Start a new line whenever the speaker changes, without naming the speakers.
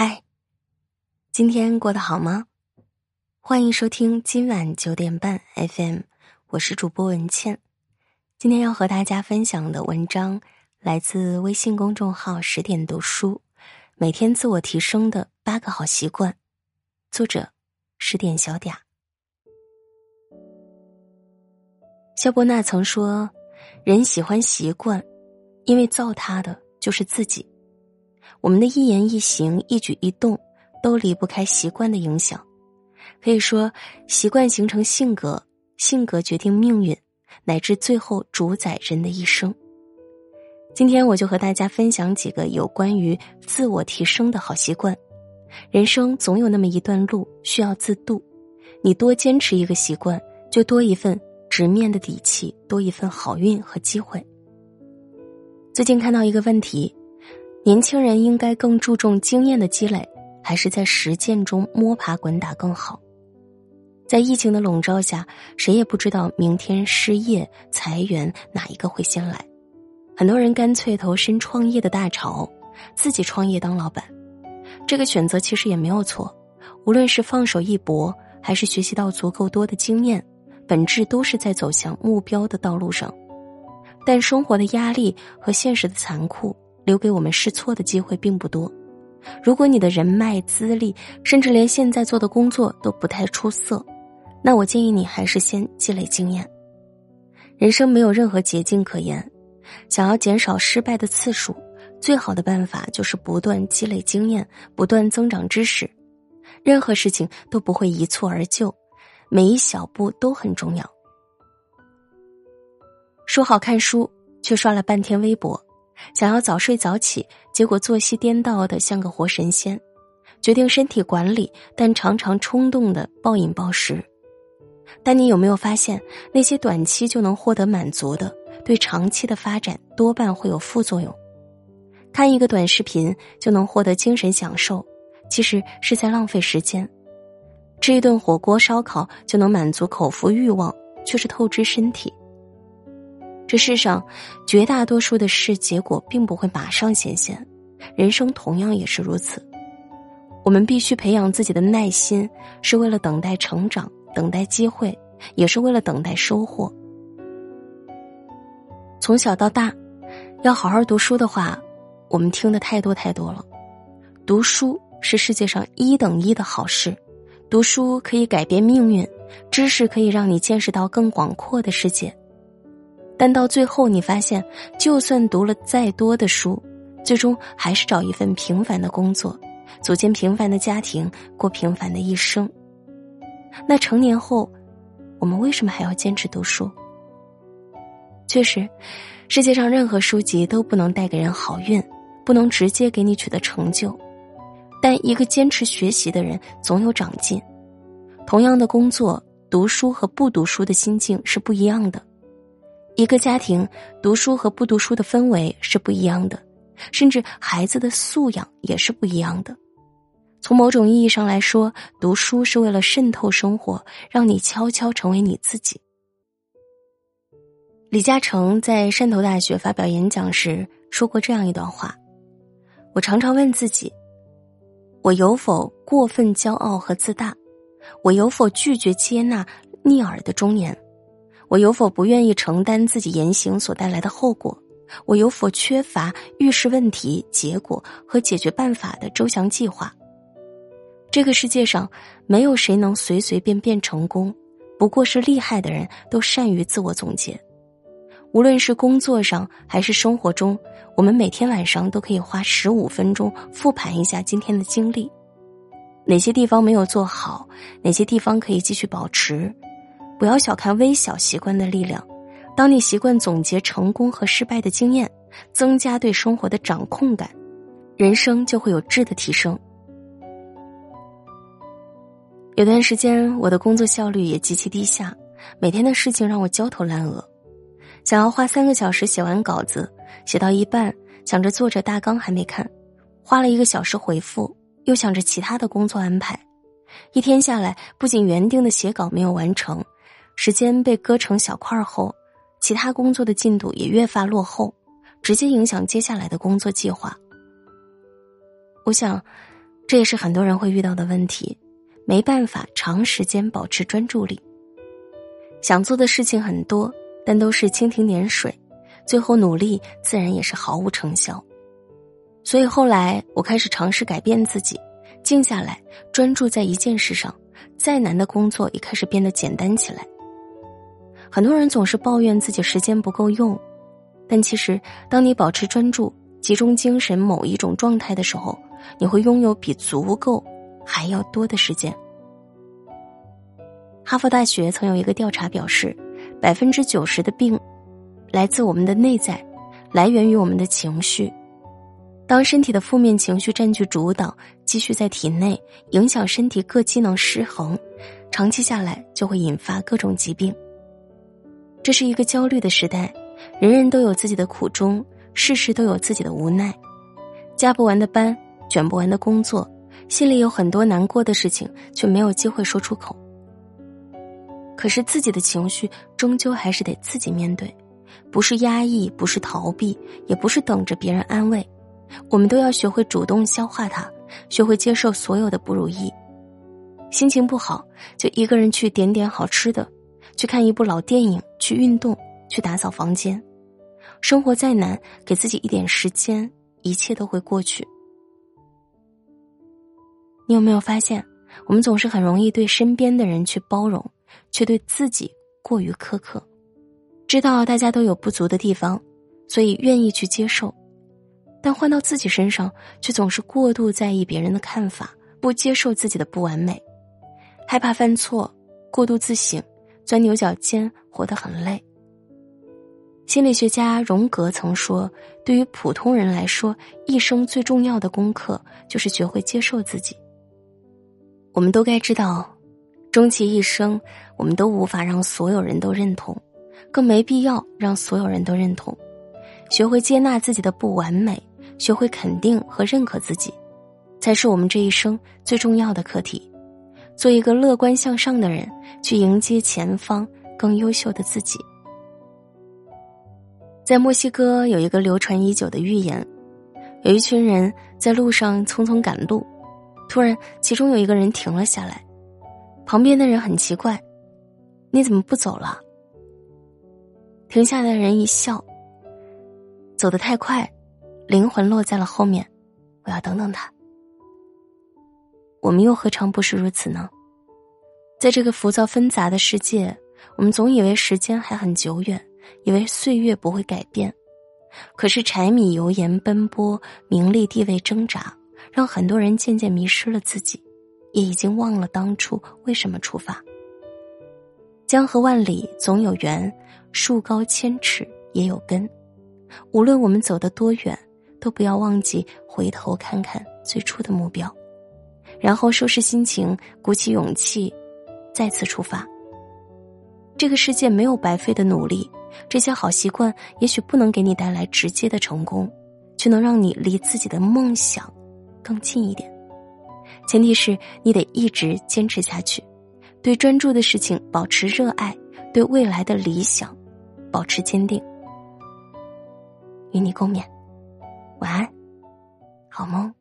嗨，今天过得好吗？欢迎收听今晚九点半 FM，我是主播文倩。今天要和大家分享的文章来自微信公众号“十点读书”，每天自我提升的八个好习惯，作者十点小嗲。肖伯纳曾说：“人喜欢习惯，因为造他的就是自己。”我们的一言一行、一举一动，都离不开习惯的影响。可以说，习惯形成性格，性格决定命运，乃至最后主宰人的一生。今天我就和大家分享几个有关于自我提升的好习惯。人生总有那么一段路需要自渡，你多坚持一个习惯，就多一份直面的底气，多一份好运和机会。最近看到一个问题。年轻人应该更注重经验的积累，还是在实践中摸爬滚打更好？在疫情的笼罩下，谁也不知道明天失业裁员哪一个会先来。很多人干脆投身创业的大潮，自己创业当老板。这个选择其实也没有错，无论是放手一搏，还是学习到足够多的经验，本质都是在走向目标的道路上。但生活的压力和现实的残酷。留给我们试错的机会并不多。如果你的人脉、资历，甚至连现在做的工作都不太出色，那我建议你还是先积累经验。人生没有任何捷径可言，想要减少失败的次数，最好的办法就是不断积累经验，不断增长知识。任何事情都不会一蹴而就，每一小步都很重要。说好看书，却刷了半天微博。想要早睡早起，结果作息颠倒的像个活神仙；决定身体管理，但常常冲动的暴饮暴食。但你有没有发现，那些短期就能获得满足的，对长期的发展多半会有副作用？看一个短视频就能获得精神享受，其实是在浪费时间；吃一顿火锅烧烤就能满足口腹欲望，却是透支身体。这世上，绝大多数的事结果并不会马上显现，人生同样也是如此。我们必须培养自己的耐心，是为了等待成长，等待机会，也是为了等待收获。从小到大，要好好读书的话，我们听的太多太多了。读书是世界上一等一的好事，读书可以改变命运，知识可以让你见识到更广阔的世界。但到最后，你发现，就算读了再多的书，最终还是找一份平凡的工作，组建平凡的家庭，过平凡的一生。那成年后，我们为什么还要坚持读书？确实，世界上任何书籍都不能带给人好运，不能直接给你取得成就。但一个坚持学习的人，总有长进。同样的工作，读书和不读书的心境是不一样的。一个家庭读书和不读书的氛围是不一样的，甚至孩子的素养也是不一样的。从某种意义上来说，读书是为了渗透生活，让你悄悄成为你自己。李嘉诚在汕头大学发表演讲时说过这样一段话：“我常常问自己，我有否过分骄傲和自大？我有否拒绝接纳逆耳的忠言？”我有否不愿意承担自己言行所带来的后果？我有否缺乏预示问题结果和解决办法的周详计划？这个世界上没有谁能随随便便成功，不过是厉害的人都善于自我总结。无论是工作上还是生活中，我们每天晚上都可以花十五分钟复盘一下今天的经历，哪些地方没有做好，哪些地方可以继续保持。不要小看微小习惯的力量。当你习惯总结成功和失败的经验，增加对生活的掌控感，人生就会有质的提升。有段时间，我的工作效率也极其低下，每天的事情让我焦头烂额。想要花三个小时写完稿子，写到一半，想着作者大纲还没看，花了一个小时回复，又想着其他的工作安排，一天下来，不仅原定的写稿没有完成。时间被割成小块后，其他工作的进度也越发落后，直接影响接下来的工作计划。我想，这也是很多人会遇到的问题，没办法长时间保持专注力。想做的事情很多，但都是蜻蜓点水，最后努力自然也是毫无成效。所以后来我开始尝试改变自己，静下来专注在一件事上，再难的工作也开始变得简单起来。很多人总是抱怨自己时间不够用，但其实当你保持专注、集中精神某一种状态的时候，你会拥有比足够还要多的时间。哈佛大学曾有一个调查表示，百分之九十的病来自我们的内在，来源于我们的情绪。当身体的负面情绪占据主导，继续在体内影响身体各机能失衡，长期下来就会引发各种疾病。这是一个焦虑的时代，人人都有自己的苦衷，事事都有自己的无奈，加不完的班，卷不完的工作，心里有很多难过的事情，却没有机会说出口。可是自己的情绪终究还是得自己面对，不是压抑，不是逃避，也不是等着别人安慰。我们都要学会主动消化它，学会接受所有的不如意。心情不好，就一个人去点点好吃的，去看一部老电影，去运动，去打扫房间。生活再难，给自己一点时间，一切都会过去。你有没有发现，我们总是很容易对身边的人去包容，却对自己过于苛刻？知道大家都有不足的地方，所以愿意去接受。但换到自己身上，却总是过度在意别人的看法，不接受自己的不完美，害怕犯错，过度自省，钻牛角尖，活得很累。心理学家荣格曾说：“对于普通人来说，一生最重要的功课就是学会接受自己。”我们都该知道，终其一生，我们都无法让所有人都认同，更没必要让所有人都认同。学会接纳自己的不完美。学会肯定和认可自己，才是我们这一生最重要的课题。做一个乐观向上的人，去迎接前方更优秀的自己。在墨西哥有一个流传已久的寓言：有一群人在路上匆匆赶路，突然其中有一个人停了下来，旁边的人很奇怪：“你怎么不走了？”停下的人一笑：“走得太快。”灵魂落在了后面，我要等等他。我们又何尝不是如此呢？在这个浮躁纷杂的世界，我们总以为时间还很久远，以为岁月不会改变。可是柴米油盐奔波，名利地位挣扎，让很多人渐渐迷失了自己，也已经忘了当初为什么出发。江河万里总有源，树高千尺也有根。无论我们走得多远。都不要忘记回头看看最初的目标，然后收拾心情，鼓起勇气，再次出发。这个世界没有白费的努力，这些好习惯也许不能给你带来直接的成功，却能让你离自己的梦想更近一点。前提是你得一直坚持下去，对专注的事情保持热爱，对未来的理想保持坚定。与你共勉。晚安，好梦。